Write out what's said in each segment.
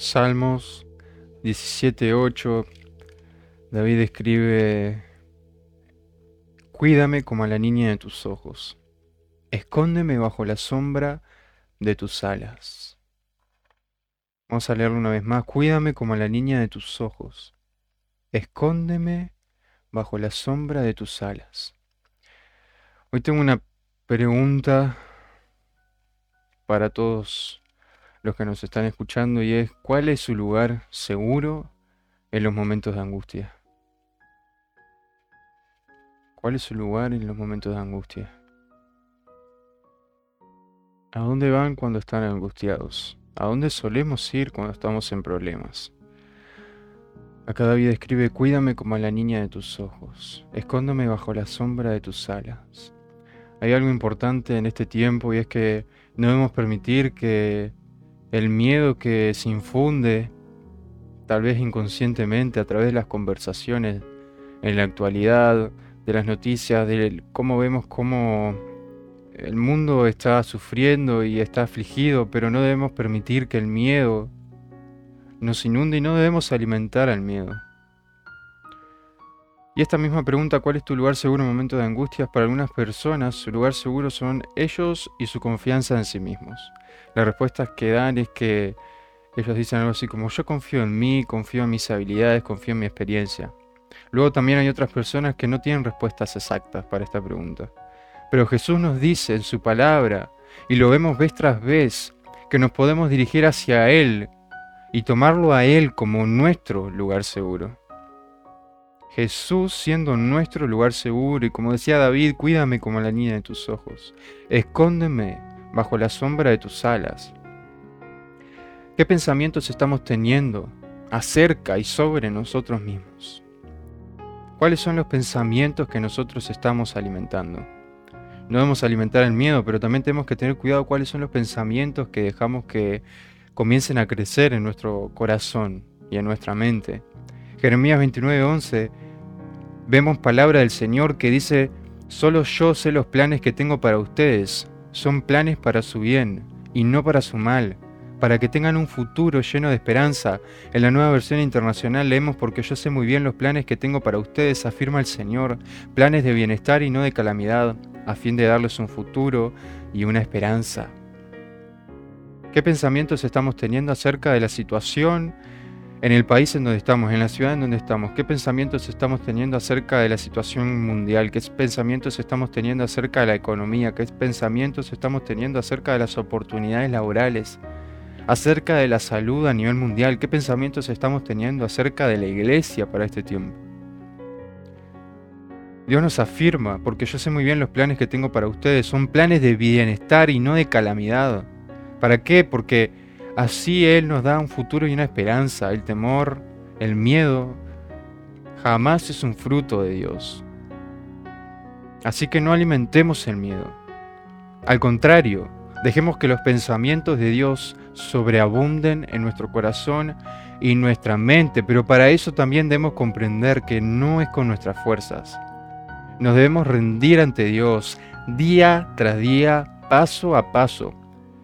Salmos 17.8, David escribe, Cuídame como a la niña de tus ojos, escóndeme bajo la sombra de tus alas. Vamos a leerlo una vez más, Cuídame como a la niña de tus ojos, escóndeme bajo la sombra de tus alas. Hoy tengo una pregunta para todos los que nos están escuchando y es ¿cuál es su lugar seguro en los momentos de angustia? ¿Cuál es su lugar en los momentos de angustia? ¿A dónde van cuando están angustiados? ¿A dónde solemos ir cuando estamos en problemas? Acá David escribe, cuídame como a la niña de tus ojos, escóndome bajo la sombra de tus alas. Hay algo importante en este tiempo y es que no debemos permitir que el miedo que se infunde, tal vez inconscientemente, a través de las conversaciones en la actualidad, de las noticias, de cómo vemos cómo el mundo está sufriendo y está afligido, pero no debemos permitir que el miedo nos inunde y no debemos alimentar al miedo. Y esta misma pregunta, ¿cuál es tu lugar seguro en momentos de angustias? Para algunas personas, su lugar seguro son ellos y su confianza en sí mismos. Las respuestas que dan es que ellos dicen algo así como yo confío en mí, confío en mis habilidades, confío en mi experiencia. Luego también hay otras personas que no tienen respuestas exactas para esta pregunta. Pero Jesús nos dice en su palabra, y lo vemos vez tras vez, que nos podemos dirigir hacia Él y tomarlo a Él como nuestro lugar seguro. Jesús siendo nuestro lugar seguro y como decía David, cuídame como la niña de tus ojos, escóndeme bajo la sombra de tus alas. ¿Qué pensamientos estamos teniendo acerca y sobre nosotros mismos? ¿Cuáles son los pensamientos que nosotros estamos alimentando? No debemos alimentar el miedo, pero también tenemos que tener cuidado cuáles son los pensamientos que dejamos que comiencen a crecer en nuestro corazón y en nuestra mente. Jeremías 29:11 vemos palabra del Señor que dice, solo yo sé los planes que tengo para ustedes, son planes para su bien y no para su mal, para que tengan un futuro lleno de esperanza. En la nueva versión internacional leemos porque yo sé muy bien los planes que tengo para ustedes, afirma el Señor, planes de bienestar y no de calamidad, a fin de darles un futuro y una esperanza. ¿Qué pensamientos estamos teniendo acerca de la situación en el país en donde estamos, en la ciudad en donde estamos, qué pensamientos estamos teniendo acerca de la situación mundial, qué pensamientos estamos teniendo acerca de la economía, qué pensamientos estamos teniendo acerca de las oportunidades laborales, acerca de la salud a nivel mundial, qué pensamientos estamos teniendo acerca de la iglesia para este tiempo. Dios nos afirma, porque yo sé muy bien los planes que tengo para ustedes, son planes de bienestar y no de calamidad. ¿Para qué? Porque Así Él nos da un futuro y una esperanza. El temor, el miedo, jamás es un fruto de Dios. Así que no alimentemos el miedo. Al contrario, dejemos que los pensamientos de Dios sobreabunden en nuestro corazón y nuestra mente, pero para eso también debemos comprender que no es con nuestras fuerzas. Nos debemos rendir ante Dios día tras día, paso a paso,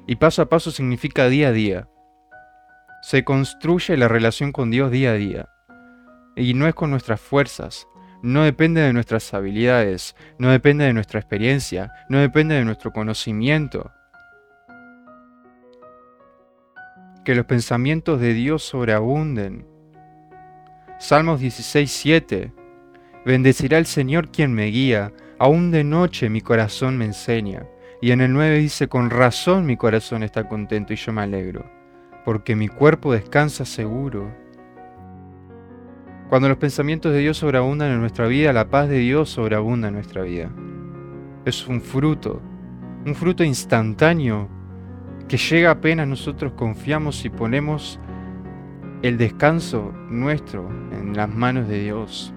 y paso a paso significa día a día. Se construye la relación con Dios día a día. Y no es con nuestras fuerzas, no depende de nuestras habilidades, no depende de nuestra experiencia, no depende de nuestro conocimiento. Que los pensamientos de Dios sobreabunden. Salmos 16:7 Bendecirá el Señor quien me guía, aún de noche mi corazón me enseña. Y en el 9 dice, con razón mi corazón está contento y yo me alegro, porque mi cuerpo descansa seguro. Cuando los pensamientos de Dios sobreabundan en nuestra vida, la paz de Dios sobreabunda en nuestra vida. Es un fruto, un fruto instantáneo que llega apenas nosotros confiamos y ponemos el descanso nuestro en las manos de Dios.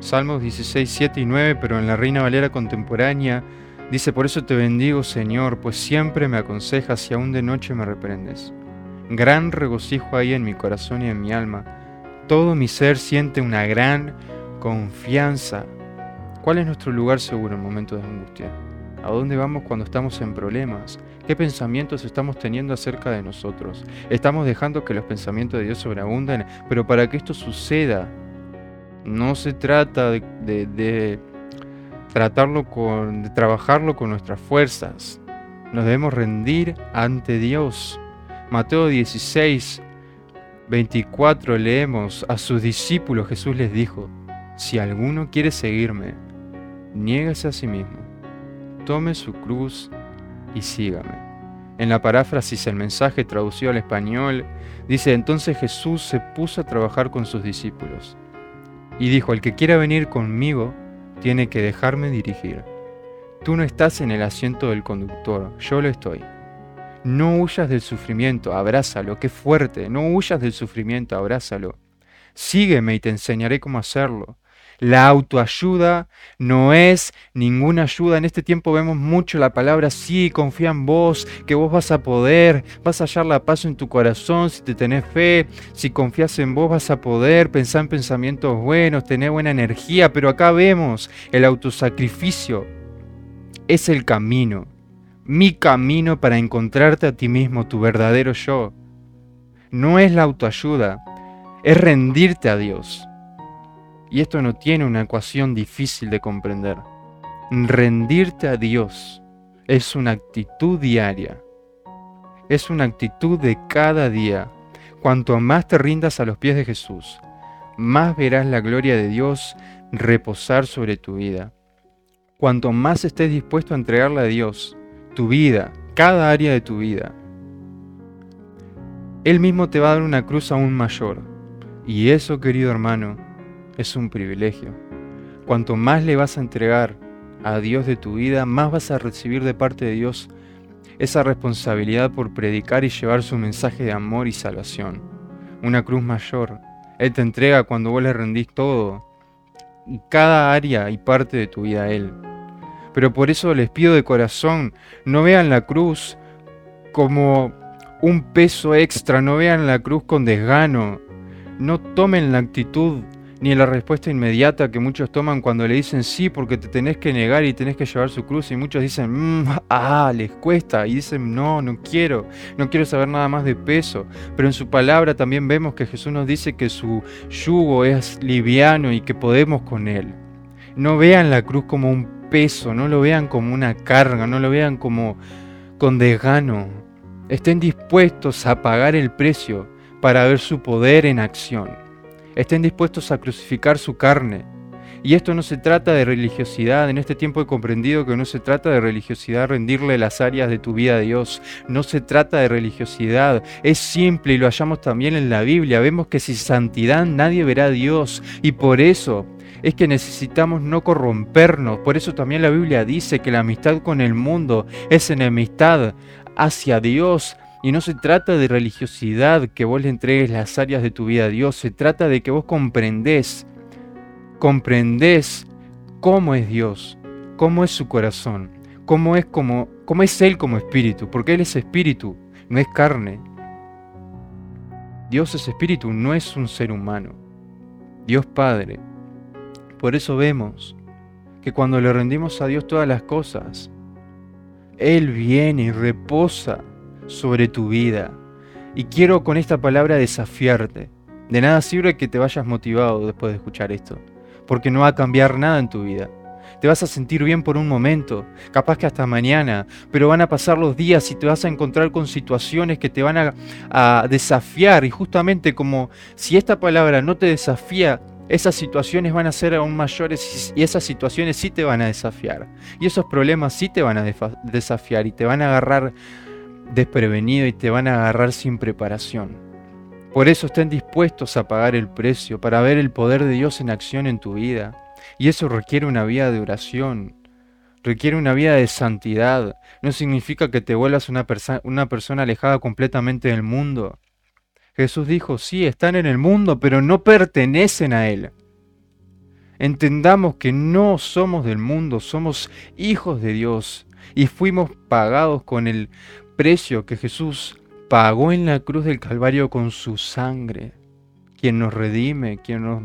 Salmos 16, 7 y 9, pero en la Reina Valera contemporánea dice, por eso te bendigo Señor, pues siempre me aconsejas y aún de noche me reprendes. Gran regocijo hay en mi corazón y en mi alma. Todo mi ser siente una gran confianza. ¿Cuál es nuestro lugar seguro en momentos de angustia? ¿A dónde vamos cuando estamos en problemas? ¿Qué pensamientos estamos teniendo acerca de nosotros? Estamos dejando que los pensamientos de Dios sobreabunden, pero para que esto suceda, no se trata de, tratarlo con, de trabajarlo con nuestras fuerzas. Nos debemos rendir ante Dios. Mateo 16, 24 leemos, a sus discípulos Jesús les dijo, si alguno quiere seguirme, niégase a sí mismo, tome su cruz y sígame. En la paráfrasis, el mensaje traducido al español dice, entonces Jesús se puso a trabajar con sus discípulos y dijo, el que quiera venir conmigo tiene que dejarme dirigir. Tú no estás en el asiento del conductor, yo lo estoy. No huyas del sufrimiento, abrázalo, qué fuerte, no huyas del sufrimiento, abrázalo. Sígueme y te enseñaré cómo hacerlo. La autoayuda no es ninguna ayuda. En este tiempo vemos mucho la palabra sí, confía en vos, que vos vas a poder, vas a hallar la paz en tu corazón si te tenés fe, si confías en vos vas a poder, pensar en pensamientos buenos, tener buena energía, pero acá vemos el autosacrificio. Es el camino, mi camino para encontrarte a ti mismo, tu verdadero yo. No es la autoayuda, es rendirte a Dios y esto no tiene una ecuación difícil de comprender. Rendirte a Dios es una actitud diaria. Es una actitud de cada día. Cuanto más te rindas a los pies de Jesús, más verás la gloria de Dios reposar sobre tu vida. Cuanto más estés dispuesto a entregarle a Dios tu vida, cada área de tu vida, Él mismo te va a dar una cruz aún mayor. Y eso, querido hermano, es un privilegio. Cuanto más le vas a entregar a Dios de tu vida, más vas a recibir de parte de Dios esa responsabilidad por predicar y llevar su mensaje de amor y salvación. Una cruz mayor. Él te entrega cuando vos le rendís todo, cada área y parte de tu vida a Él. Pero por eso les pido de corazón, no vean la cruz como un peso extra, no vean la cruz con desgano, no tomen la actitud ni la respuesta inmediata que muchos toman cuando le dicen sí porque te tenés que negar y tenés que llevar su cruz y muchos dicen, mm, ah, les cuesta y dicen, no, no quiero, no quiero saber nada más de peso. Pero en su palabra también vemos que Jesús nos dice que su yugo es liviano y que podemos con él. No vean la cruz como un peso, no lo vean como una carga, no lo vean como con desgano. Estén dispuestos a pagar el precio para ver su poder en acción estén dispuestos a crucificar su carne. Y esto no se trata de religiosidad, en este tiempo he comprendido que no se trata de religiosidad rendirle las áreas de tu vida a Dios, no se trata de religiosidad, es simple y lo hallamos también en la Biblia, vemos que sin santidad nadie verá a Dios. Y por eso es que necesitamos no corrompernos, por eso también la Biblia dice que la amistad con el mundo es enemistad hacia Dios, y no se trata de religiosidad que vos le entregues las áreas de tu vida a Dios, se trata de que vos comprendés, comprendés cómo es Dios, cómo es su corazón, cómo es, cómo es Él como espíritu, porque Él es espíritu, no es carne. Dios es espíritu, no es un ser humano. Dios Padre. Por eso vemos que cuando le rendimos a Dios todas las cosas, Él viene y reposa sobre tu vida. Y quiero con esta palabra desafiarte. De nada sirve que te vayas motivado después de escuchar esto, porque no va a cambiar nada en tu vida. Te vas a sentir bien por un momento, capaz que hasta mañana, pero van a pasar los días y te vas a encontrar con situaciones que te van a, a desafiar. Y justamente como si esta palabra no te desafía, esas situaciones van a ser aún mayores y esas situaciones sí te van a desafiar. Y esos problemas sí te van a desafiar y te van a agarrar desprevenido y te van a agarrar sin preparación. Por eso estén dispuestos a pagar el precio para ver el poder de Dios en acción en tu vida. Y eso requiere una vida de oración, requiere una vida de santidad. No significa que te vuelvas una, una persona alejada completamente del mundo. Jesús dijo, sí, están en el mundo, pero no pertenecen a Él. Entendamos que no somos del mundo, somos hijos de Dios y fuimos pagados con el precio que Jesús pagó en la cruz del Calvario con su sangre, quien nos redime, quien nos...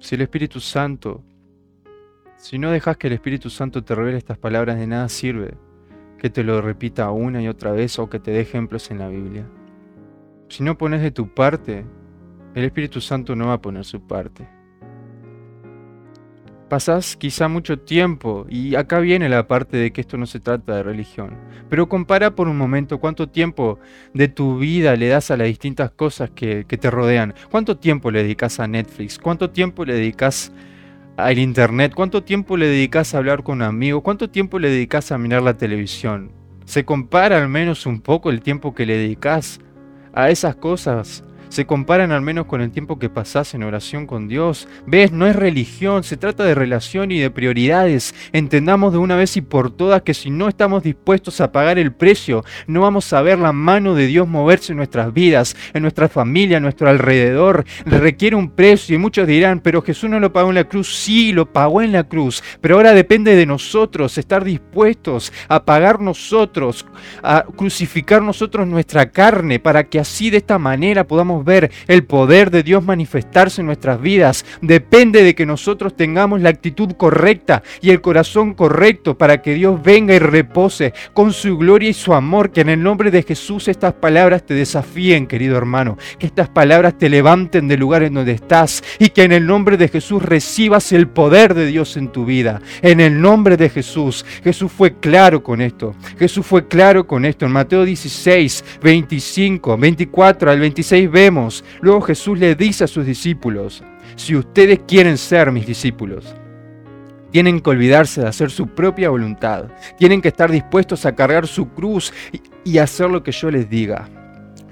Si el Espíritu Santo Si no dejas que el Espíritu Santo te revele estas palabras, de nada sirve que te lo repita una y otra vez o que te dé ejemplos en la Biblia. Si no pones de tu parte, el Espíritu Santo no va a poner su parte. Pasás quizá mucho tiempo, y acá viene la parte de que esto no se trata de religión, pero compara por un momento cuánto tiempo de tu vida le das a las distintas cosas que, que te rodean, cuánto tiempo le dedicas a Netflix, cuánto tiempo le dedicas al internet, cuánto tiempo le dedicas a hablar con amigos, cuánto tiempo le dedicas a mirar la televisión. Se compara al menos un poco el tiempo que le dedicas a esas cosas se comparan al menos con el tiempo que pasás en oración con Dios. ¿Ves? No es religión, se trata de relación y de prioridades. Entendamos de una vez y por todas que si no estamos dispuestos a pagar el precio, no vamos a ver la mano de Dios moverse en nuestras vidas, en nuestra familia, a nuestro alrededor. Requiere un precio y muchos dirán, pero Jesús no lo pagó en la cruz. Sí, lo pagó en la cruz, pero ahora depende de nosotros estar dispuestos a pagar nosotros, a crucificar nosotros nuestra carne para que así de esta manera podamos ver el poder de Dios manifestarse en nuestras vidas. Depende de que nosotros tengamos la actitud correcta y el corazón correcto para que Dios venga y repose con su gloria y su amor. Que en el nombre de Jesús estas palabras te desafíen, querido hermano. Que estas palabras te levanten del lugar en donde estás y que en el nombre de Jesús recibas el poder de Dios en tu vida. En el nombre de Jesús. Jesús fue claro con esto. Jesús fue claro con esto. En Mateo 16, 25, 24 al 26 Luego Jesús le dice a sus discípulos, si ustedes quieren ser mis discípulos, tienen que olvidarse de hacer su propia voluntad, tienen que estar dispuestos a cargar su cruz y, hacer lo que yo les diga.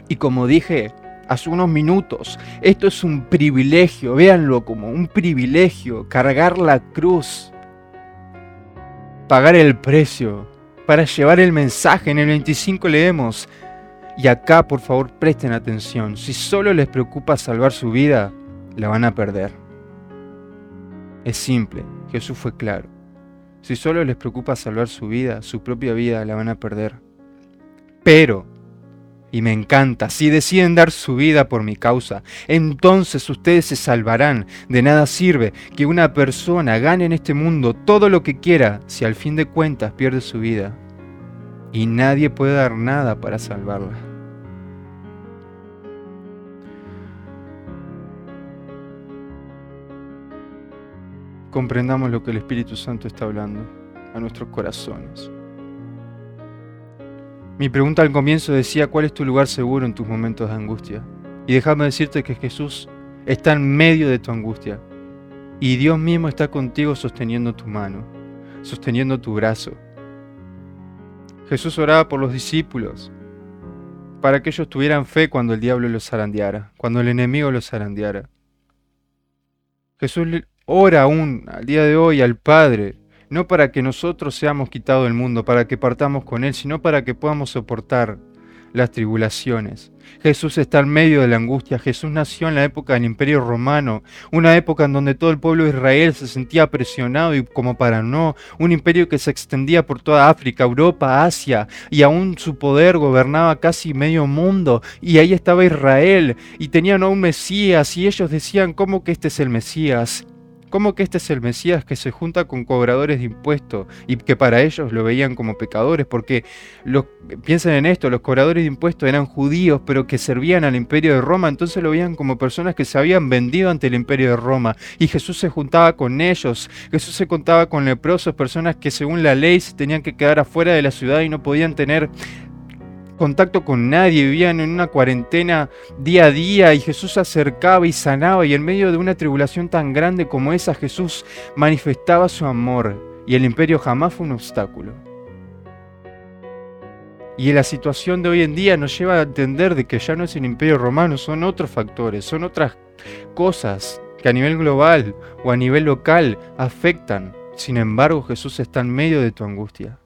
Y como dije hace unos minutos, esto es un privilegio, véanlo como un privilegio, cargar la cruz, pagar el precio para llevar el mensaje. En el 25 leemos, y acá, por favor, presten atención. Si solo les preocupa salvar su vida, la van a perder. Es simple, Jesús fue claro. Si solo les preocupa salvar su vida, su propia vida, la van a perder. Pero, y me encanta, si deciden dar su vida por mi causa, entonces ustedes se salvarán. De nada sirve que una persona gane en este mundo todo lo que quiera si al fin de cuentas pierde su vida y nadie puede dar nada para salvarla. Comprendamos lo que el Espíritu Santo está hablando a nuestros corazones. Mi pregunta al comienzo decía, ¿cuál es tu lugar seguro en tus momentos de angustia? Y déjame decirte que Jesús está en medio de tu angustia. Y Dios mismo está contigo sosteniendo tu mano, sosteniendo tu brazo, Jesús oraba por los discípulos, para que ellos tuvieran fe cuando el diablo los zarandeara, cuando el enemigo los zarandeara. Jesús ora aún al día de hoy al Padre, no para que nosotros seamos quitados del mundo, para que partamos con Él, sino para que podamos soportar las tribulaciones. Jesús está en medio de la angustia. Jesús nació en la época del Imperio Romano, una época en donde todo el pueblo de Israel se sentía presionado y como para no, un imperio que se extendía por toda África, Europa, Asia, y aún su poder gobernaba casi medio mundo. Y ahí estaba Israel, y tenían a un Mesías, y ellos decían, ¿cómo que este es el Mesías? ¿Cómo que este es el Mesías que se junta con cobradores de impuestos y que para ellos lo veían como pecadores? Porque piensen en esto, los cobradores de impuestos eran judíos pero que servían al imperio de Roma, entonces lo veían como personas que se habían vendido ante el imperio de Roma. Y Jesús se juntaba con ellos, Jesús se contaba con leprosos, personas que según la ley se tenían que quedar afuera de la ciudad y no podían tener contacto con nadie, vivían en una cuarentena día a día y Jesús se acercaba y sanaba y en medio de una tribulación tan grande como esa Jesús manifestaba su amor y el imperio jamás fue un obstáculo. Y la situación de hoy en día nos lleva a entender de que ya no es el imperio romano, son otros factores, son otras cosas que a nivel global o a nivel local afectan. Sin embargo, Jesús está en medio de tu angustia.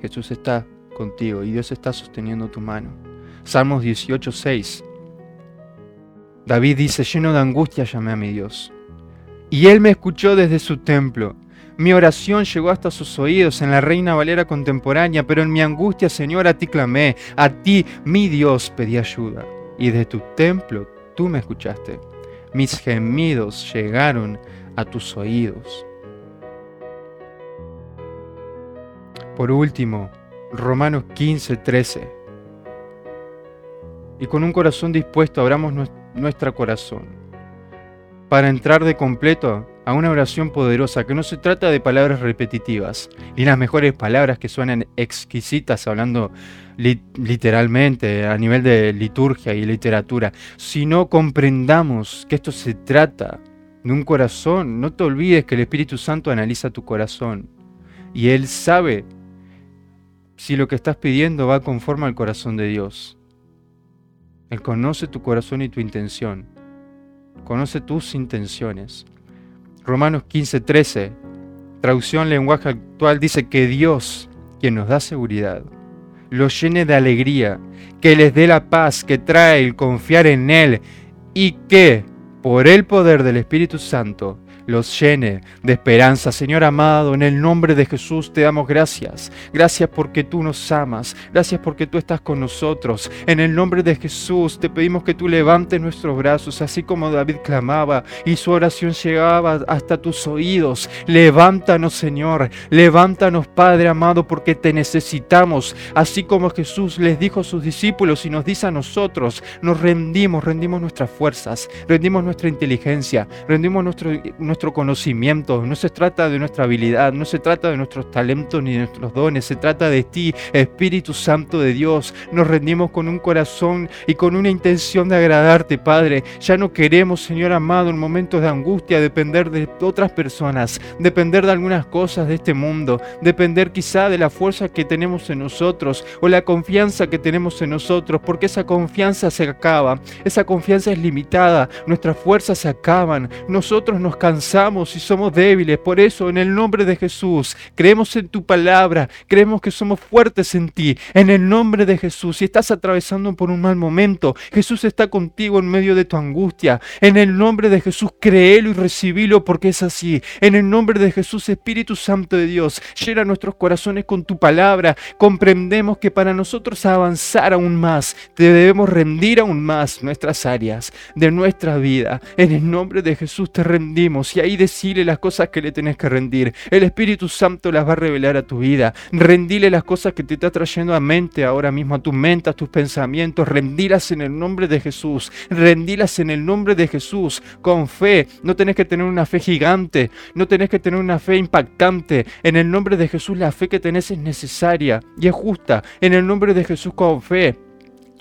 Jesús está contigo y Dios está sosteniendo tu mano. Salmos 18, 6. David dice, lleno de angustia llamé a mi Dios. Y él me escuchó desde su templo. Mi oración llegó hasta sus oídos en la Reina Valera contemporánea, pero en mi angustia, Señor, a ti clamé, a ti, mi Dios, pedí ayuda. Y desde tu templo tú me escuchaste. Mis gemidos llegaron a tus oídos. Por último, Romanos 15, 13. Y con un corazón dispuesto abramos nuestro corazón para entrar de completo a una oración poderosa que no se trata de palabras repetitivas, ni las mejores palabras que suenan exquisitas hablando literalmente a nivel de liturgia y literatura, sino comprendamos que esto se trata de un corazón. No te olvides que el Espíritu Santo analiza tu corazón y Él sabe si lo que estás pidiendo va conforme al corazón de Dios. Él conoce tu corazón y tu intención. Conoce tus intenciones. Romanos 15:13, traducción lenguaje actual, dice que Dios, quien nos da seguridad, los llene de alegría, que les dé la paz que trae el confiar en Él y que, por el poder del Espíritu Santo, los llene de esperanza. Señor amado, en el nombre de Jesús te damos gracias. Gracias porque tú nos amas. Gracias porque tú estás con nosotros. En el nombre de Jesús te pedimos que tú levantes nuestros brazos, así como David clamaba y su oración llegaba hasta tus oídos. Levántanos, Señor. Levántanos, Padre amado, porque te necesitamos. Así como Jesús les dijo a sus discípulos y nos dice a nosotros, nos rendimos, rendimos nuestras fuerzas, rendimos nuestra inteligencia, rendimos nuestro nuestro conocimiento, no se trata de nuestra habilidad, no se trata de nuestros talentos ni de nuestros dones, se trata de ti, Espíritu Santo de Dios. Nos rendimos con un corazón y con una intención de agradarte, Padre. Ya no queremos, Señor amado, en momentos de angustia, depender de otras personas, depender de algunas cosas de este mundo, depender quizá de la fuerza que tenemos en nosotros o la confianza que tenemos en nosotros, porque esa confianza se acaba, esa confianza es limitada, nuestras fuerzas se acaban, nosotros nos cansamos y somos débiles. Por eso, en el nombre de Jesús, creemos en tu palabra, creemos que somos fuertes en ti. En el nombre de Jesús, si estás atravesando por un mal momento, Jesús está contigo en medio de tu angustia. En el nombre de Jesús, créelo y recibilo porque es así. En el nombre de Jesús, Espíritu Santo de Dios, llena nuestros corazones con tu palabra. Comprendemos que para nosotros avanzar aún más, te debemos rendir aún más nuestras áreas de nuestra vida. En el nombre de Jesús te rendimos y ahí decirle las cosas que le tenés que rendir. El Espíritu Santo las va a revelar a tu vida. Rendile las cosas que te está trayendo a mente ahora mismo, a tu mente, a tus pensamientos. Rendilas en el nombre de Jesús. Rendilas en el nombre de Jesús con fe. No tenés que tener una fe gigante, no tenés que tener una fe impactante. En el nombre de Jesús la fe que tenés es necesaria y es justa. En el nombre de Jesús con fe.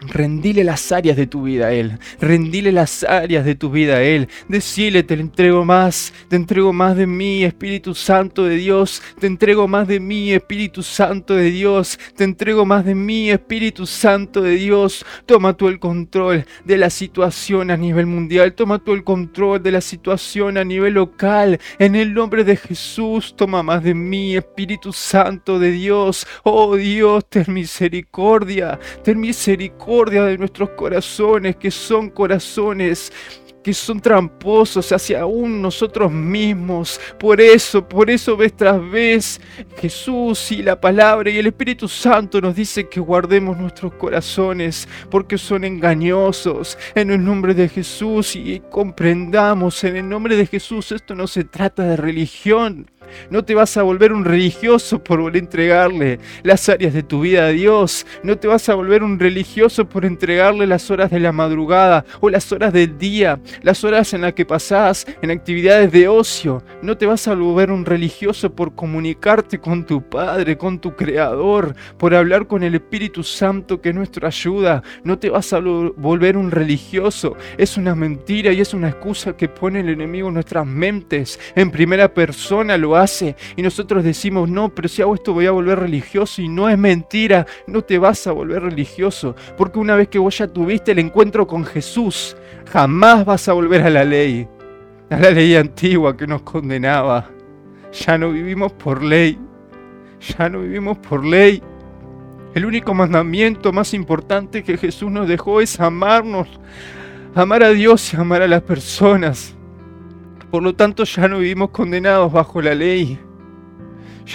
Rendile las áreas de tu vida a Él. Rendile las áreas de tu vida a Él. Decile, te entrego más. Te entrego más de mí, Espíritu Santo de Dios. Te entrego más de mí, Espíritu Santo de Dios. Te entrego más de mí, Espíritu Santo de Dios. Toma tú el control de la situación a nivel mundial. Toma tú el control de la situación a nivel local. En el nombre de Jesús, toma más de mí, Espíritu Santo de Dios. Oh Dios, ten misericordia. Ten de nuestros corazones, que son corazones que son tramposos hacia aún nosotros mismos. Por eso, por eso vez tras vez, Jesús y la palabra y el Espíritu Santo nos dicen que guardemos nuestros corazones porque son engañosos. En el nombre de Jesús y comprendamos en el nombre de Jesús, esto no se trata de religión. No te vas a volver un religioso por entregarle las áreas de tu vida a Dios. No te vas a volver un religioso por entregarle las horas de la madrugada o las horas del día, las horas en las que pasás en actividades de ocio. No te vas a volver un religioso por comunicarte con tu Padre, con tu Creador, por hablar con el Espíritu Santo que es nuestra ayuda. No te vas a volver un religioso. Es una mentira y es una excusa que pone el enemigo en nuestras mentes. En primera persona lo hace y nosotros decimos, no, pero si hago esto voy a volver religioso y no es mentira, no te vas a volver religioso, porque una vez que vos ya tuviste el encuentro con Jesús, jamás vas a volver a la ley, a la ley antigua que nos condenaba. Ya no vivimos por ley, ya no vivimos por ley. El único mandamiento más importante que Jesús nos dejó es amarnos, amar a Dios y amar a las personas. Por lo tanto, ya no vivimos condenados bajo la ley.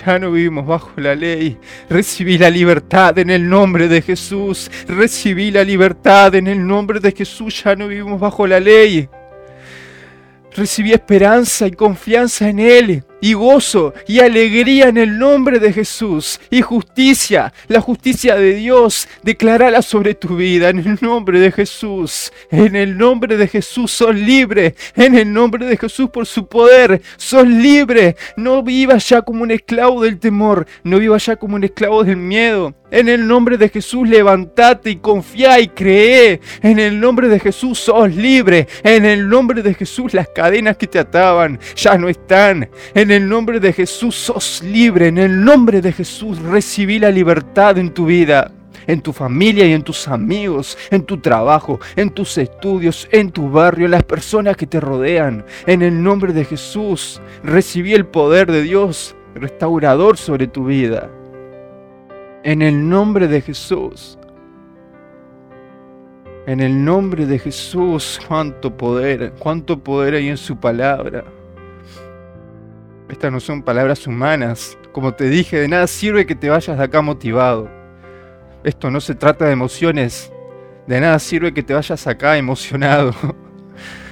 Ya no vivimos bajo la ley. Recibí la libertad en el nombre de Jesús. Recibí la libertad en el nombre de Jesús. Ya no vivimos bajo la ley. Recibí esperanza y confianza en Él. Y gozo y alegría en el nombre de Jesús y justicia, la justicia de Dios, declarala sobre tu vida en el nombre de Jesús. En el nombre de Jesús sos libre, en el nombre de Jesús por su poder sos libre. No vivas ya como un esclavo del temor, no vivas ya como un esclavo del miedo. En el nombre de Jesús levantate y confía y cree. En el nombre de Jesús sos libre. En el nombre de Jesús las cadenas que te ataban ya no están. El nombre de Jesús sos libre. En el nombre de Jesús recibí la libertad en tu vida. En tu familia y en tus amigos, en tu trabajo, en tus estudios, en tu barrio, en las personas que te rodean. En el nombre de Jesús recibí el poder de Dios restaurador sobre tu vida. En el nombre de Jesús. En el nombre de Jesús, cuánto poder, cuánto poder hay en su palabra. Estas no son palabras humanas. Como te dije, de nada sirve que te vayas de acá motivado. Esto no se trata de emociones. De nada sirve que te vayas acá emocionado.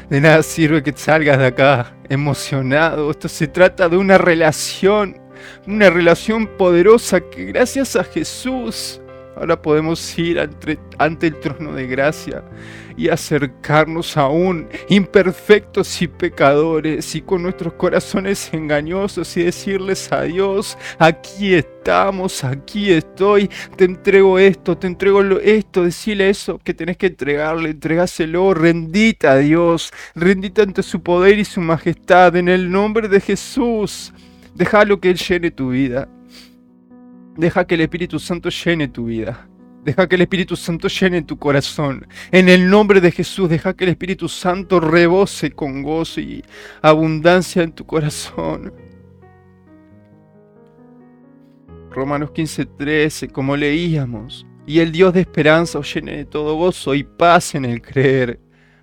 De nada sirve que salgas de acá emocionado. Esto se trata de una relación una relación poderosa que gracias a Jesús ahora podemos ir ante, el trono de gracia y acercarnos aún imperfectos y pecadores y con nuestros corazones engañosos y decirles a Dios, aquí estamos, aquí estoy, te entrego esto, te entrego esto, decirle eso que tenés que entregarle, entregáselo, rendita a Dios, rendita ante su poder y su majestad en el nombre de Jesús. Déjalo que Él llene tu vida. Deja que el Espíritu Santo llene tu vida. Deja que el Espíritu Santo llene tu corazón. En el nombre de Jesús, deja que el Espíritu Santo rebose con gozo y abundancia en tu corazón. Romanos 15:13, como leíamos, y el Dios de esperanza os llene de todo gozo y paz en el creer,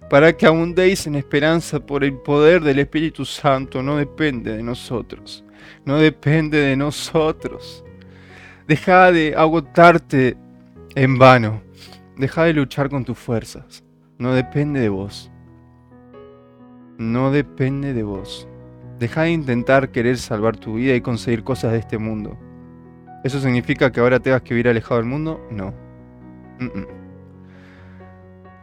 para que abundéis en esperanza por el poder del Espíritu Santo, no depende de nosotros no depende de nosotros. Deja de agotarte en vano. Deja de luchar con tus fuerzas. No depende de vos. No depende de vos. Deja de intentar querer salvar tu vida y conseguir cosas de este mundo. ¿Eso significa que ahora tengas que vivir alejado del mundo? No.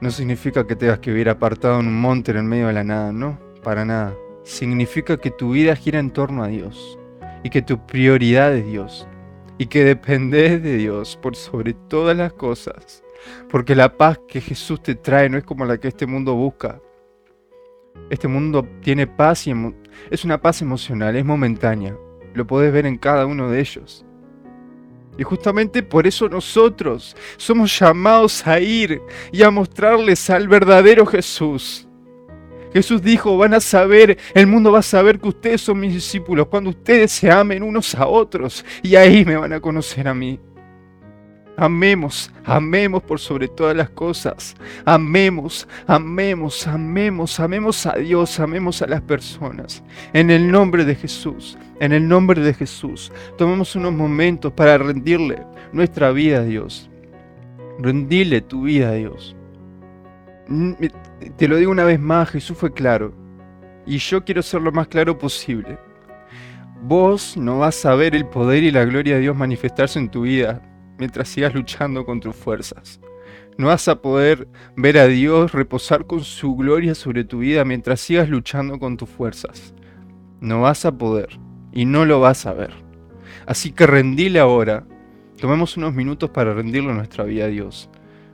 No significa que tengas que vivir apartado en un monte en el medio de la nada, no, para nada. Significa que tu vida gira en torno a Dios y que tu prioridad es Dios y que dependes de Dios por sobre todas las cosas. Porque la paz que Jesús te trae no es como la que este mundo busca. Este mundo tiene paz y es una paz emocional, es momentánea. Lo podés ver en cada uno de ellos. Y justamente por eso nosotros somos llamados a ir y a mostrarles al verdadero Jesús. Jesús dijo, van a saber, el mundo va a saber que ustedes son mis discípulos cuando ustedes se amen unos a otros y ahí me van a conocer a mí. Amemos, amemos por sobre todas las cosas. Amemos, amemos, amemos, amemos a Dios, amemos a las personas. En el nombre de Jesús, en el nombre de Jesús, tomemos unos momentos para rendirle nuestra vida a Dios. Rendile tu vida a Dios. Te lo digo una vez más, Jesús fue claro. Y yo quiero ser lo más claro posible. Vos no vas a ver el poder y la gloria de Dios manifestarse en tu vida mientras sigas luchando con tus fuerzas. No vas a poder ver a Dios reposar con su gloria sobre tu vida mientras sigas luchando con tus fuerzas. No vas a poder y no lo vas a ver. Así que rendile ahora. Tomemos unos minutos para rendirle nuestra vida a Dios.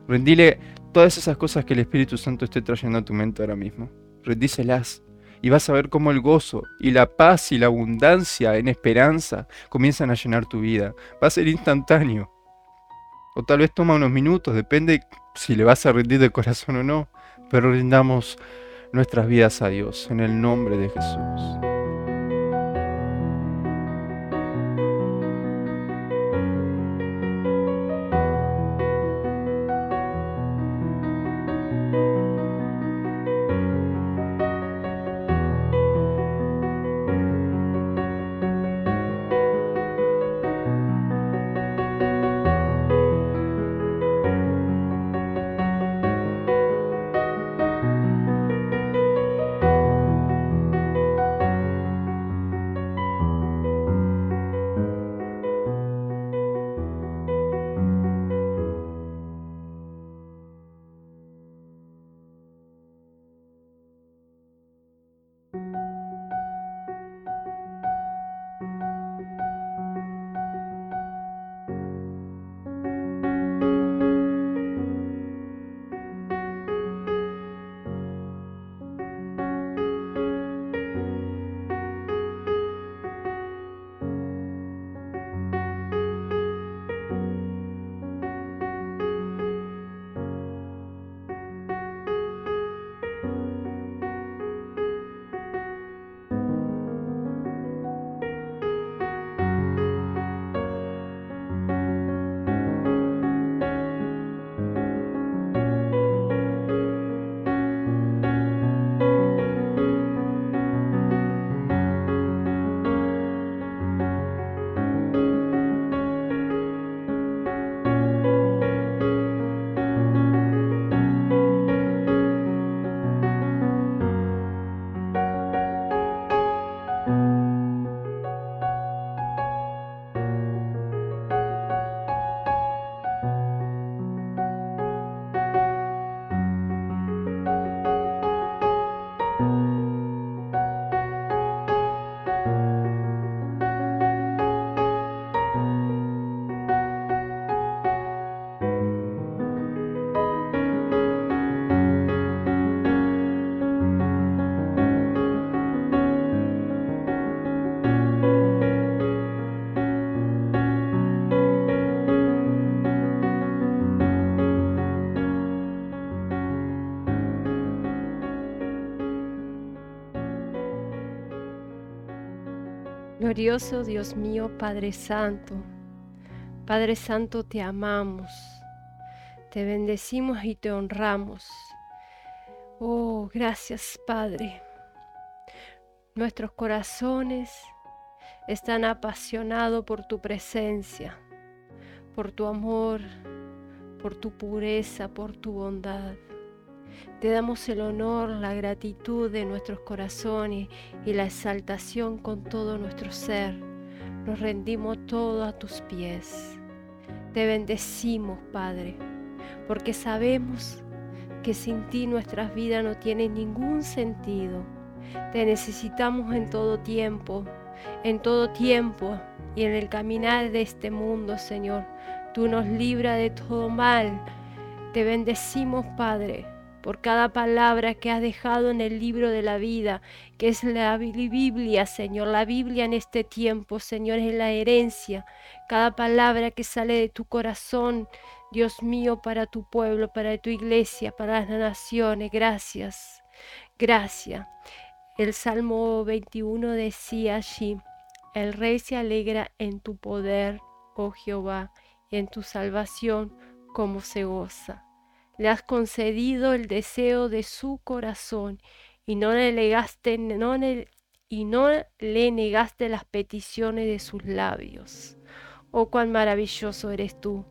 Rendile todas esas cosas que el Espíritu Santo esté trayendo a tu mente ahora mismo. Rendícelas y vas a ver cómo el gozo y la paz y la abundancia en esperanza comienzan a llenar tu vida. Va a ser instantáneo. O tal vez toma unos minutos, depende si le vas a rendir de corazón o no. Pero rindamos nuestras vidas a Dios en el nombre de Jesús. Dios mío, Padre Santo, Padre Santo, te amamos, te bendecimos y te honramos. Oh, gracias Padre. Nuestros corazones están apasionados por tu presencia, por tu amor, por tu pureza, por tu bondad. Te damos el honor, la gratitud de nuestros corazones y la exaltación con todo nuestro ser. Nos rendimos todo a tus pies. Te bendecimos, Padre, porque sabemos que sin ti nuestras vidas no tienen ningún sentido. Te necesitamos en todo tiempo, en todo tiempo y en el caminar de este mundo, Señor. Tú nos libras de todo mal. Te bendecimos, Padre por cada palabra que has dejado en el libro de la vida, que es la Biblia, Señor. La Biblia en este tiempo, Señor, es la herencia. Cada palabra que sale de tu corazón, Dios mío, para tu pueblo, para tu iglesia, para las naciones. Gracias, gracias. El Salmo 21 decía allí, el rey se alegra en tu poder, oh Jehová, y en tu salvación como se goza le has concedido el deseo de su corazón y no le negaste, no y no le negaste las peticiones de sus labios. Oh, cuán maravilloso eres tú,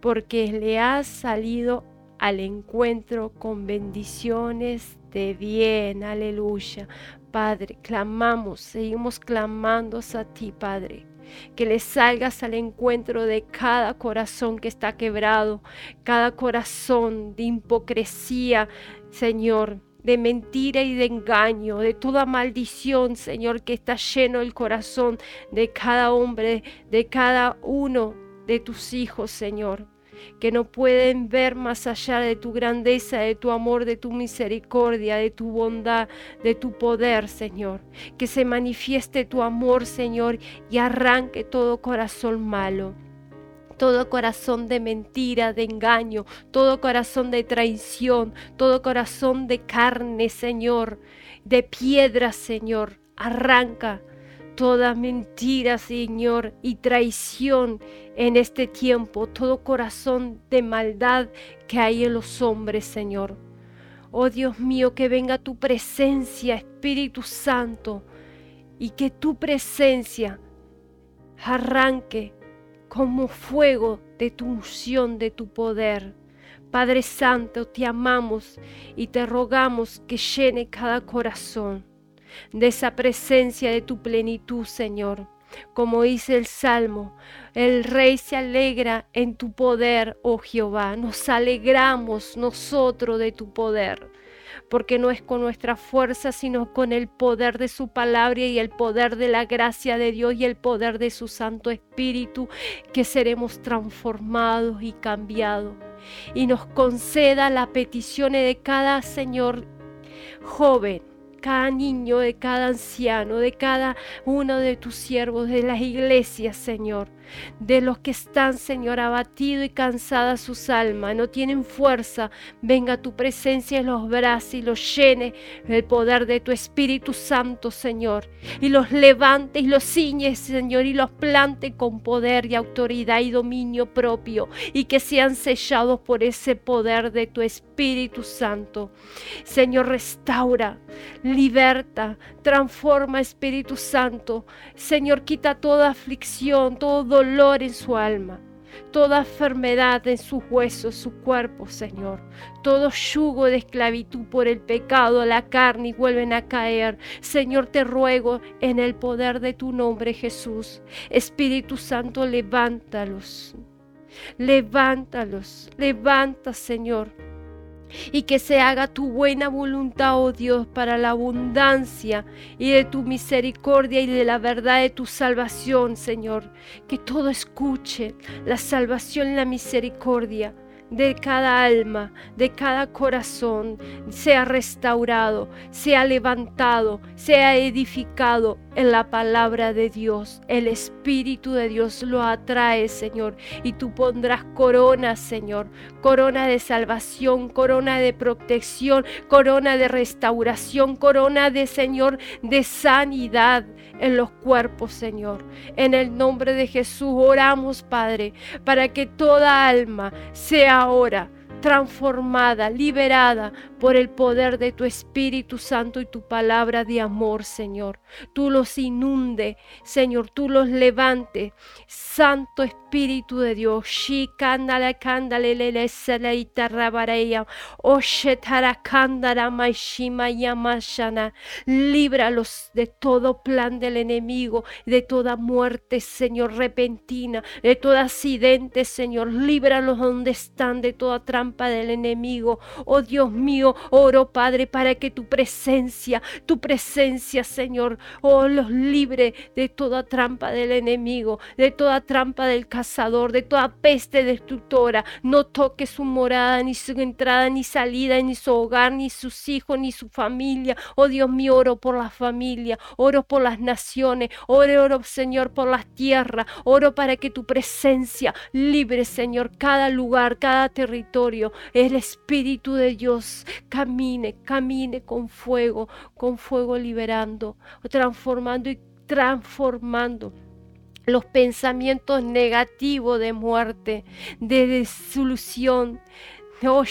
porque le has salido al encuentro con bendiciones de bien. Aleluya. Padre, clamamos, seguimos clamando a ti, Padre que le salgas al encuentro de cada corazón que está quebrado, cada corazón de hipocresía, Señor, de mentira y de engaño, de toda maldición, Señor, que está lleno el corazón de cada hombre, de cada uno de tus hijos, Señor que no pueden ver más allá de tu grandeza, de tu amor, de tu misericordia, de tu bondad, de tu poder, Señor. Que se manifieste tu amor, Señor, y arranque todo corazón malo todo corazón de mentira, de engaño, todo corazón de traición, todo corazón de carne, Señor, de piedra, Señor. Arranca toda mentira, Señor, y traición en este tiempo, todo corazón de maldad que hay en los hombres, Señor. Oh Dios mío, que venga tu presencia, Espíritu Santo, y que tu presencia arranque como fuego de tu unción, de tu poder. Padre Santo, te amamos y te rogamos que llene cada corazón de esa presencia de tu plenitud, Señor. Como dice el Salmo, el Rey se alegra en tu poder, oh Jehová. Nos alegramos nosotros de tu poder. porque no es con nuestra fuerza, sino con el poder de su palabra y el poder de la gracia de Dios y el poder de su Santo Espíritu, que seremos transformados y cambiados. Y nos conceda las peticiones de cada Señor joven cada niño, de cada anciano, de cada uno de tus siervos, de las iglesias, Señor de los que están, Señor, abatido y cansadas sus almas, no tienen fuerza. Venga tu presencia en los brazos y los llene el poder de tu Espíritu Santo, Señor. Y los levante y los ciñe, Señor, y los plante con poder y autoridad y dominio propio. Y que sean sellados por ese poder de tu Espíritu Santo. Señor, restaura, liberta, transforma, Espíritu Santo. Señor, quita toda aflicción, todo dolor en su alma, toda enfermedad en sus huesos, su cuerpo, Señor. Todo yugo de esclavitud por el pecado, la carne y vuelven a caer. Señor, te ruego en el poder de tu nombre, Jesús. Espíritu Santo, levántalos. Levántalos, levanta, Señor y que se haga tu buena voluntad, oh Dios, para la abundancia y de tu misericordia y de la verdad de tu salvación, Señor. Que todo escuche la salvación y la misericordia de cada alma, de cada corazón, sea restaurado, sea levantado, sea edificado en la palabra de Dios. El Espíritu de Dios lo atrae, Señor, y tú pondrás corona, Señor, corona de salvación, corona de protección, corona de restauración, corona de, Señor, de sanidad en los cuerpos, Señor. En el nombre de Jesús oramos, Padre, para que toda alma sea ahora transformada, liberada por el poder de tu Espíritu Santo y tu palabra de amor, Señor. Tú los inunde, Señor, tú los levante. Santo Espíritu de Dios, Kandale Yamashana, líbralos de todo plan del enemigo, de toda muerte, Señor, repentina, de todo accidente, Señor, líbralos donde están, de toda trampa del enemigo. Oh Dios mío, oro, Padre, para que tu presencia, tu presencia, Señor, oh, los libre de toda trampa del enemigo, de toda trampa del cazador, de toda peste destructora. No toque su morada, ni su entrada, ni salida, ni su hogar, ni sus hijos, ni su familia. Oh Dios mío, oro por la familia, oro por las naciones, oro, oro, Señor, por las tierras, oro para que tu presencia libre, Señor, cada lugar, cada territorio. El Espíritu de Dios camine, camine con fuego, con fuego liberando, transformando y transformando los pensamientos negativos de muerte, de disolución, Oh,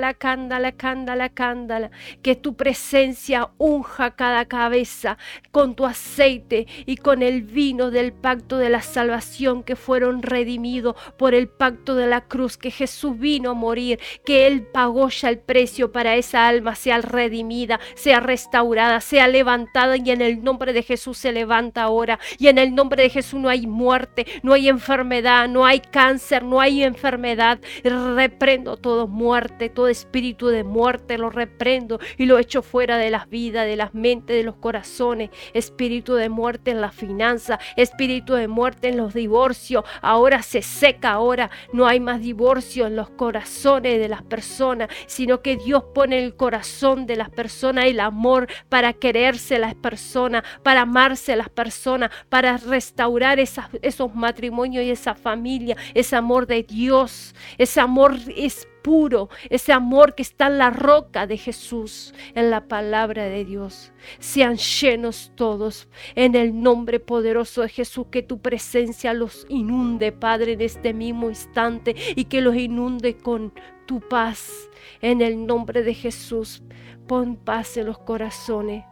la cándala, cándala, cándala. Que tu presencia unja cada cabeza con tu aceite y con el vino del pacto de la salvación que fueron redimidos por el pacto de la cruz, que Jesús vino a morir, que Él pagó ya el precio para esa alma sea redimida, sea restaurada, sea levantada y en el nombre de Jesús se levanta ahora. Y en el nombre de Jesús no hay muerte, no hay enfermedad, no hay cáncer, no hay enfermedad. Reprendo todo muerte, todo espíritu de muerte lo reprendo y lo echo fuera de las vidas, de las mentes, de los corazones. Espíritu de muerte en la finanza, espíritu de muerte en los divorcios. Ahora se seca, ahora no hay más divorcio en los corazones de las personas, sino que Dios pone en el corazón de las personas el amor para quererse las personas, para amarse las personas, para restaurar esos matrimonios y esa familia, ese amor de Dios, ese amor es puro, ese amor que está en la roca de Jesús, en la palabra de Dios. Sean llenos todos en el nombre poderoso de Jesús, que tu presencia los inunde, Padre, en este mismo instante y que los inunde con tu paz. En el nombre de Jesús, pon paz en los corazones.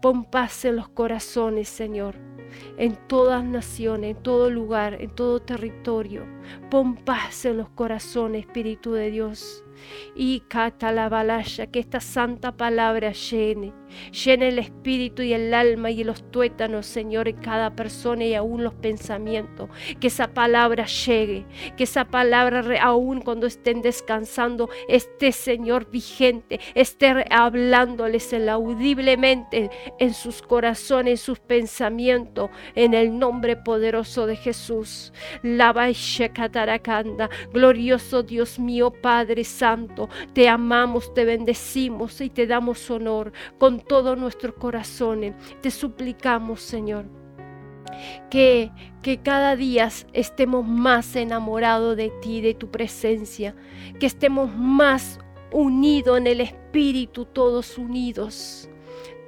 Pon paz en los corazones, Señor en todas naciones, en todo lugar, en todo territorio. Pon paz en los corazones, Espíritu de Dios. Y cata la balaya, que esta santa palabra llene, llene el espíritu y el alma y los tuétanos, Señor, en cada persona y aún los pensamientos. Que esa palabra llegue, que esa palabra aún cuando estén descansando, esté, Señor, vigente, esté hablándoles audiblemente en sus corazones, en sus pensamientos, en el nombre poderoso de Jesús. La Cataracanda, glorioso Dios mío, Padre Santo, te amamos, te bendecimos y te damos honor con todos nuestros corazones. Te suplicamos, Señor. Que, que, cada día estemos más enamorados de ti, de tu presencia, que estemos más unidos en el Espíritu, todos unidos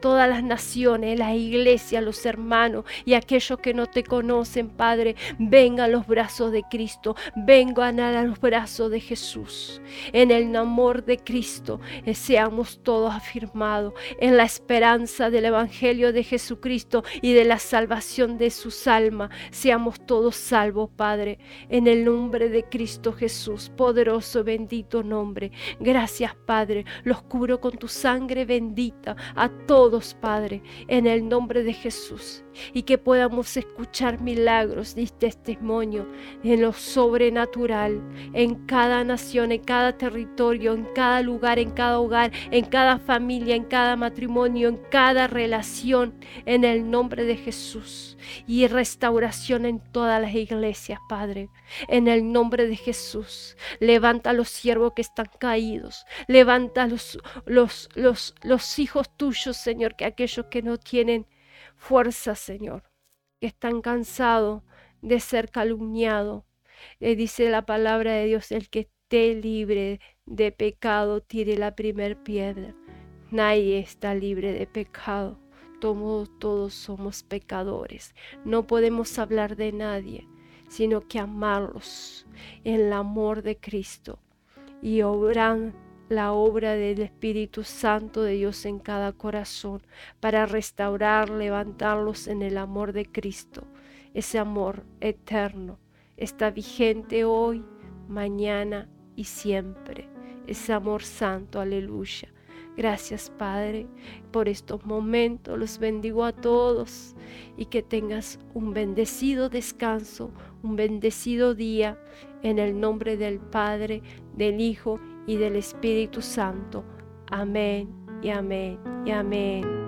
todas las naciones, la iglesia, los hermanos y aquellos que no te conocen, Padre, vengan a los brazos de Cristo, vengan a los brazos de Jesús. En el amor de Cristo eh, seamos todos afirmados, en la esperanza del Evangelio de Jesucristo y de la salvación de sus almas, seamos todos salvos, Padre, en el nombre de Cristo Jesús, poderoso, bendito nombre. Gracias, Padre, los cubro con tu sangre bendita a todos Padre, en el nombre de Jesús y que podamos escuchar milagros y testimonio en lo sobrenatural, en cada nación, en cada territorio, en cada lugar, en cada hogar, en cada familia, en cada matrimonio, en cada relación, en el nombre de Jesús. Y restauración en todas las iglesias, Padre, en el nombre de Jesús. Levanta a los siervos que están caídos, levanta a los, los, los, los hijos tuyos, Señor, que aquellos que no tienen fuerza, Señor, que están cansados de ser calumniado. Le dice la palabra de Dios, el que esté libre de pecado, tire la primer piedra. Nadie está libre de pecado. Todos, todos somos pecadores. No podemos hablar de nadie, sino que amarlos en el amor de Cristo y obrar la obra del Espíritu Santo de Dios en cada corazón para restaurar, levantarlos en el amor de Cristo. Ese amor eterno está vigente hoy, mañana y siempre. Ese amor santo, aleluya. Gracias Padre por estos momentos. Los bendigo a todos y que tengas un bendecido descanso, un bendecido día en el nombre del Padre, del Hijo y del Espíritu Santo. Amén y amén y amén.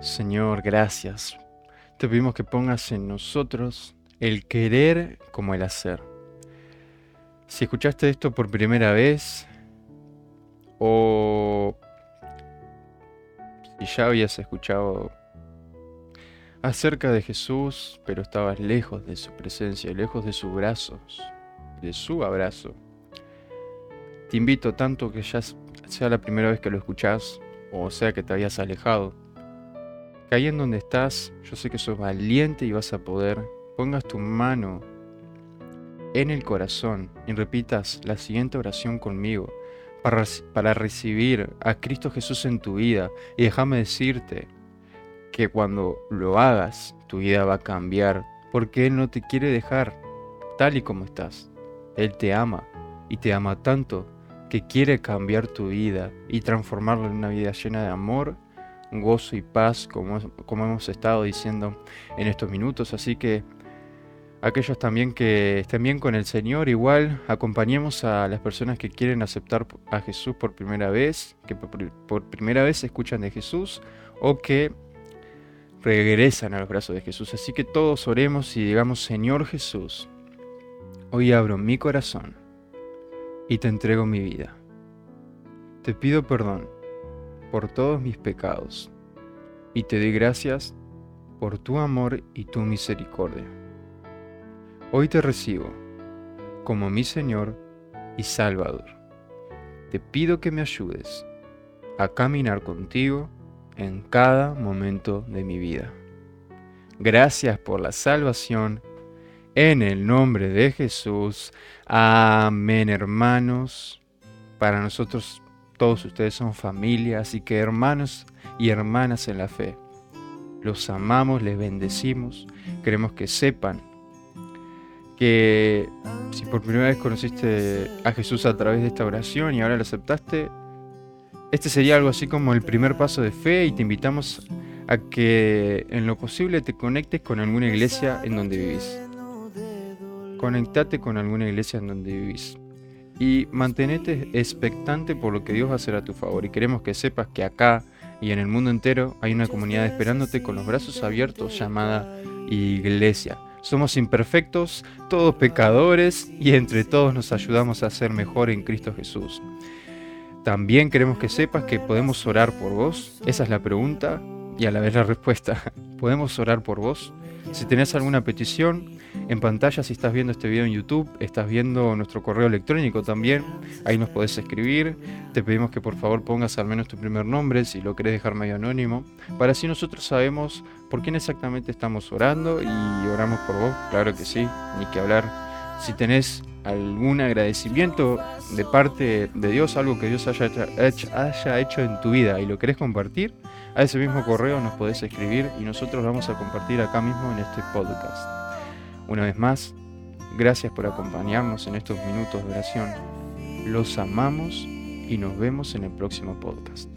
Señor, gracias. Te pedimos que pongas en nosotros el querer como el hacer. Si escuchaste esto por primera vez, o si ya habías escuchado acerca de Jesús, pero estabas lejos de su presencia, lejos de sus brazos, de su abrazo. Te invito tanto que ya sea la primera vez que lo escuchás, o sea que te habías alejado, que ahí en donde estás, yo sé que sos valiente y vas a poder, pongas tu mano en el corazón y repitas la siguiente oración conmigo para, recibir a Cristo Jesús en tu vida. Y déjame decirte que cuando lo hagas, tu vida va a cambiar, porque Él no te quiere dejar tal y como estás. Él te ama y te ama tanto que quiere cambiar tu vida y transformarla en una vida llena de amor, gozo y paz, como, como hemos estado diciendo en estos minutos. Así que aquellos también que estén bien con el Señor, igual acompañemos a las personas que quieren aceptar a Jesús por primera vez, que por primera vez escuchan de Jesús o que regresan a los brazos de Jesús. Así que todos oremos y digamos, Señor Jesús, hoy abro mi corazón y te entrego mi vida. Te pido perdón por todos mis pecados y te doy gracias por tu amor y tu misericordia. Hoy te recibo como mi Señor y Salvador. Te pido que me ayudes a caminar contigo en cada momento de mi vida. Gracias por la salvación. En el nombre de Jesús. Amén, hermanos. Para nosotros todos ustedes son familia, así que hermanos y hermanas en la fe. Los amamos, les bendecimos. Queremos que sepan que si por primera vez conociste a Jesús a través de esta oración y ahora lo aceptaste, este sería algo así como el primer paso de fe y te invitamos a que en lo posible te conectes con alguna iglesia en donde vivís. Conectate con alguna iglesia en donde vivís. Y mantenete expectante por lo que Dios va a hacer a tu favor. Y queremos que sepas que acá y en el mundo entero hay una comunidad esperándote con los brazos abiertos llamada iglesia. Somos imperfectos, todos pecadores y entre todos nos ayudamos a ser mejor en Cristo Jesús. También queremos que sepas que podemos orar por vos. Esa es la pregunta y a la vez la respuesta. ¿Podemos orar por vos? Si tenés alguna petición, en pantalla si estás viendo este video en YouTube, estás viendo nuestro correo electrónico también, ahí nos podés escribir. Te pedimos que por favor pongas al menos tu primer nombre, si lo querés dejar medio anónimo, para así nosotros sabemos por quién exactamente estamos orando y oramos por vos, claro que sí, ni que hablar. Si tenés algún agradecimiento de parte de Dios, algo que Dios haya hecho, haya hecho en tu vida y lo querés compartir, a ese mismo correo nos podés escribir y nosotros vamos a compartir acá mismo en este podcast. Una vez más, gracias por acompañarnos en estos minutos de oración. Los amamos y nos vemos en el próximo podcast.